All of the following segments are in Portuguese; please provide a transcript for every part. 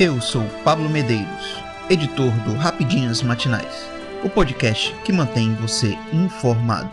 Eu sou Pablo Medeiros, editor do Rapidinhas Matinais, o podcast que mantém você informado.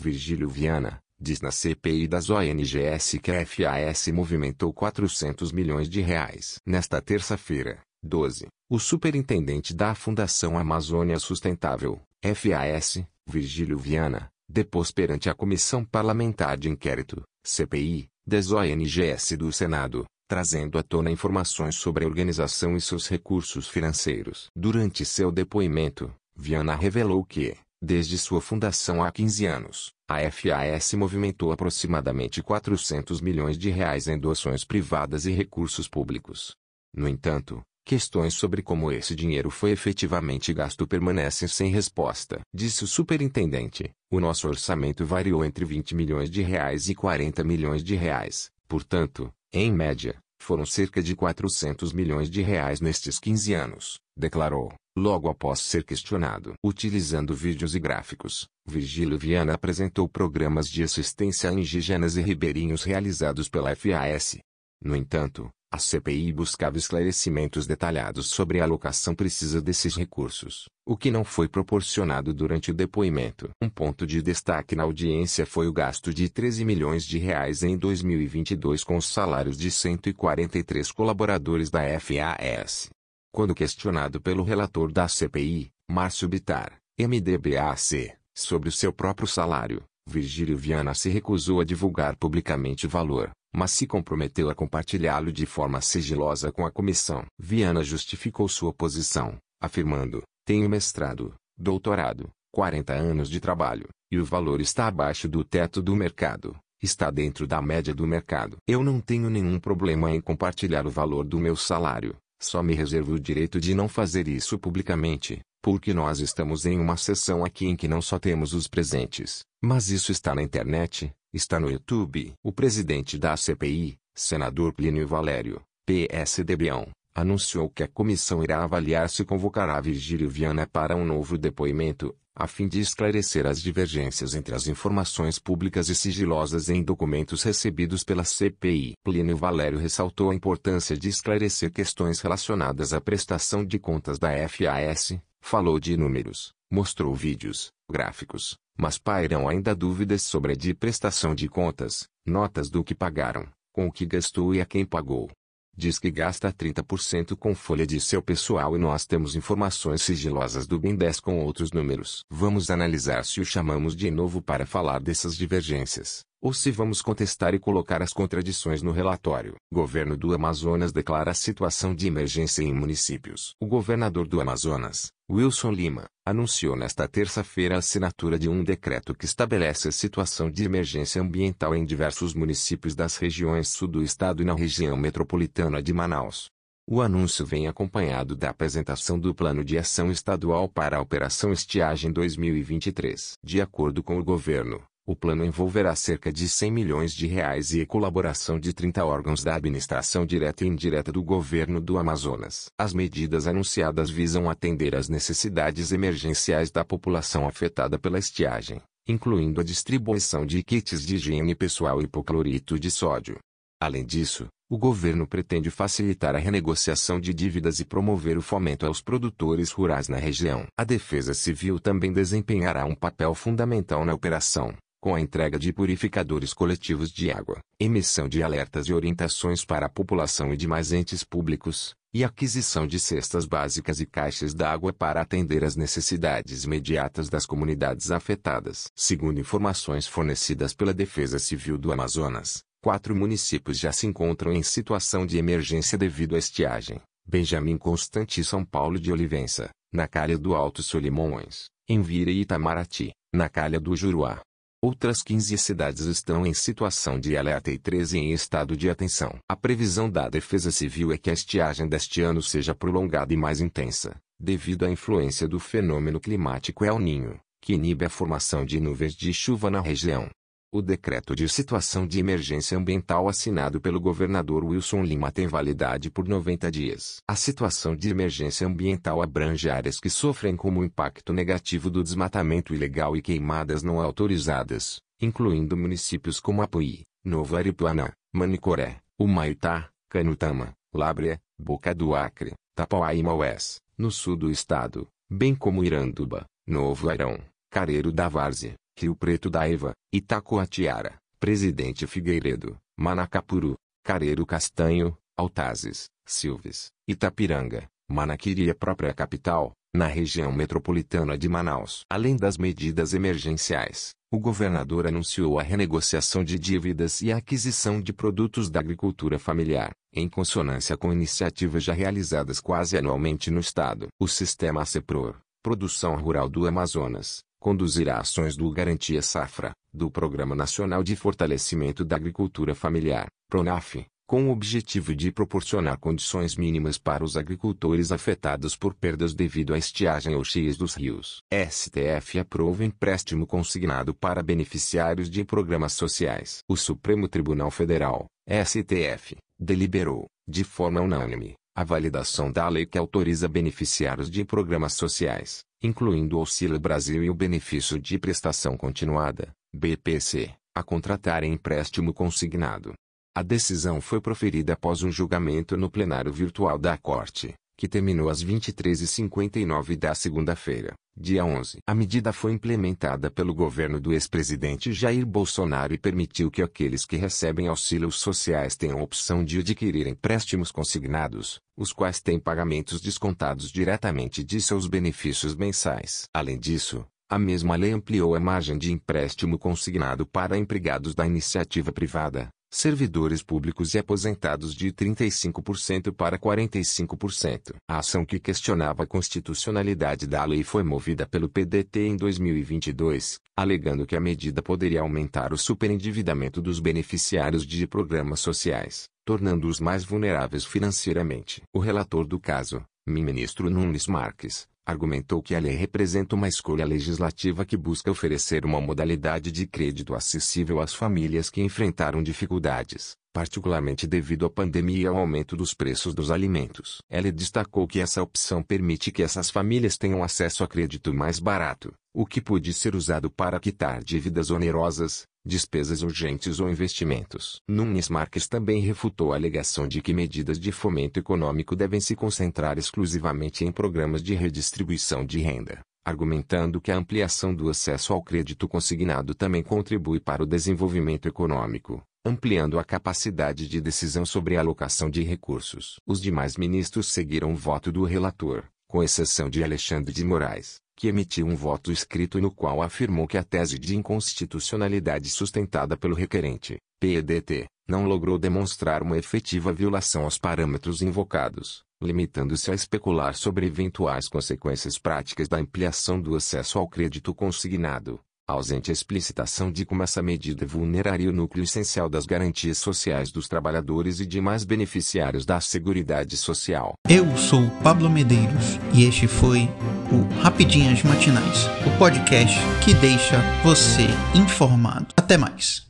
Virgílio Viana diz na CPI das ONGS que a FAS movimentou 400 milhões de reais. Nesta terça-feira, 12, o superintendente da Fundação Amazônia Sustentável, FAS, Virgílio Viana, depôs perante a Comissão Parlamentar de Inquérito, CPI, das ONGS do Senado, trazendo à tona informações sobre a organização e seus recursos financeiros. Durante seu depoimento, Viana revelou que, desde sua fundação há 15 anos, a FAS movimentou aproximadamente 400 milhões de reais em doações privadas e recursos públicos. No entanto, questões sobre como esse dinheiro foi efetivamente gasto permanecem sem resposta. Disse o superintendente, o nosso orçamento variou entre 20 milhões de reais e 40 milhões de reais, portanto, em média, foram cerca de 400 milhões de reais nestes 15 anos, declarou, logo após ser questionado. Utilizando vídeos e gráficos, Virgílio Viana apresentou programas de assistência a indígenas e ribeirinhos realizados pela FAS. No entanto, a CPI buscava esclarecimentos detalhados sobre a alocação precisa desses recursos, o que não foi proporcionado durante o depoimento. Um ponto de destaque na audiência foi o gasto de 13 milhões de reais em 2022 com os salários de 143 colaboradores da FAS. Quando questionado pelo relator da CPI, Márcio Bitar, MDBAC, sobre o seu próprio salário, Virgílio Viana se recusou a divulgar publicamente o valor, mas se comprometeu a compartilhá-lo de forma sigilosa com a comissão. Viana justificou sua posição, afirmando: tenho mestrado, doutorado, 40 anos de trabalho, e o valor está abaixo do teto do mercado, está dentro da média do mercado. Eu não tenho nenhum problema em compartilhar o valor do meu salário, só me reservo o direito de não fazer isso publicamente, porque nós estamos em uma sessão aqui em que não só temos os presentes, mas isso está na internet, está no YouTube. O presidente da CPI, senador Plínio Valério, PSDBão, anunciou que a comissão irá avaliar se convocará Virgílio Viana para um novo depoimento, a fim de esclarecer as divergências entre as informações públicas e sigilosas em documentos recebidos pela CPI. Plínio Valério ressaltou a importância de esclarecer questões relacionadas à prestação de contas da FAS, falou de números, mostrou vídeos, gráficos, mas pairam ainda dúvidas sobre a de prestação de contas, notas do que pagaram, com o que gastou e a quem pagou. Diz que gasta 30% com folha de seu pessoal e nós temos informações sigilosas do BNDES com outros números. Vamos analisar se o chamamos de novo para falar dessas divergências, ou se vamos contestar e colocar as contradições no relatório. Governo do Amazonas declara situação de emergência em municípios. O governador do Amazonas, Wilson Lima, anunciou nesta terça-feira a assinatura de um decreto que estabelece a situação de emergência ambiental em diversos municípios das regiões sul do estado e na região metropolitana de Manaus. O anúncio vem acompanhado da apresentação do Plano de Ação Estadual para a Operação Estiagem 2023. De acordo com o governo, o plano envolverá cerca de 100 milhões de reais e a colaboração de 30 órgãos da administração direta e indireta do governo do Amazonas. As medidas anunciadas visam atender às necessidades emergenciais da população afetada pela estiagem, incluindo a distribuição de kits de higiene pessoal e hipoclorito de sódio. Além disso, o governo pretende facilitar a renegociação de dívidas e promover o fomento aos produtores rurais na região. A Defesa Civil também desempenhará um papel fundamental na operação, com a entrega de purificadores coletivos de água, emissão de alertas e orientações para a população e demais entes públicos, e aquisição de cestas básicas e caixas d'água para atender às necessidades imediatas das comunidades afetadas. Segundo informações fornecidas pela Defesa Civil do Amazonas, quatro municípios já se encontram em situação de emergência devido à estiagem. Benjamin Constante e São Paulo de Olivença, na Calha do Alto Solimões, Envira e Itamaraty, na Calha do Juruá. Outras 15 cidades estão em situação de alerta e 13 em estado de atenção. A previsão da Defesa Civil é que a estiagem deste ano seja prolongada e mais intensa, devido à influência do fenômeno climático El Ninho, que inibe a formação de nuvens de chuva na região. O decreto de situação de emergência ambiental assinado pelo governador Wilson Lima tem validade por 90 dias. A situação de emergência ambiental abrange áreas que sofrem como impacto negativo do desmatamento ilegal e queimadas não autorizadas, incluindo municípios como Apuí, Novo Aripuanã, Manicoré, Humaitá, Canutama, Lábrea, Boca do Acre, Tapauá e Maués, no sul do estado, bem como Iranduba, Novo Airão, Careiro da Várzea, Rio Preto da Eva, Itacoatiara, Presidente Figueiredo, Manacapuru, Careiro Castanho, Altazes, Silves, Itapiranga, Manaquiri e a própria capital, na região metropolitana de Manaus. Além das medidas emergenciais, o governador anunciou a renegociação de dívidas e a aquisição de produtos da agricultura familiar, em consonância com iniciativas já realizadas quase anualmente no estado. O sistema CEPROR, Produção Rural do Amazonas, conduzirá ações do Garantia Safra, do Programa Nacional de Fortalecimento da Agricultura Familiar, PRONAF, com o objetivo de proporcionar condições mínimas para os agricultores afetados por perdas devido à estiagem ou cheias dos rios. STF aprova empréstimo consignado para beneficiários de programas sociais. O Supremo Tribunal Federal, STF, deliberou, de forma unânime, a validação da lei que autoriza beneficiários de programas sociais, incluindo o Auxílio Brasil e o Benefício de Prestação Continuada, BPC, a contratarem empréstimo consignado. A decisão foi proferida após um julgamento no plenário virtual da Corte, que terminou às 23h59 da segunda-feira, dia 11. A medida foi implementada pelo governo do ex-presidente Jair Bolsonaro e permitiu que aqueles que recebem auxílios sociais tenham a opção de adquirir empréstimos consignados, os quais têm pagamentos descontados diretamente de seus benefícios mensais. Além disso, a mesma lei ampliou a margem de empréstimo consignado para empregados da iniciativa privada, servidores públicos e aposentados de 35% para 45%. A ação que questionava a constitucionalidade da lei foi movida pelo PDT em 2022, alegando que a medida poderia aumentar o superendividamento dos beneficiários de programas sociais, tornando-os mais vulneráveis financeiramente. O relator do caso, ministro Nunes Marques, argumentou que a lei representa uma escolha legislativa que busca oferecer uma modalidade de crédito acessível às famílias que enfrentaram dificuldades, particularmente devido à pandemia e ao aumento dos preços dos alimentos. Ele destacou que essa opção permite que essas famílias tenham acesso a crédito mais barato, o que pode ser usado para quitar dívidas onerosas, despesas urgentes ou investimentos. Nunes Marques também refutou a alegação de que medidas de fomento econômico devem se concentrar exclusivamente em programas de redistribuição de renda, argumentando que a ampliação do acesso ao crédito consignado também contribui para o desenvolvimento econômico, ampliando a capacidade de decisão sobre a alocação de recursos. Os demais ministros seguiram o voto do relator, com exceção de Alexandre de Moraes, que emitiu um voto escrito no qual afirmou que a tese de inconstitucionalidade sustentada pelo requerente, PEDT, não logrou demonstrar uma efetiva violação aos parâmetros invocados, limitando-se a especular sobre eventuais consequências práticas da ampliação do acesso ao crédito consignado, ausente a explicitação de como essa medida vulneraria o núcleo essencial das garantias sociais dos trabalhadores e demais beneficiários da Seguridade Social. Eu sou Pablo Medeiros e este foi o Rapidinhas Matinais, o podcast que deixa você informado. Até mais.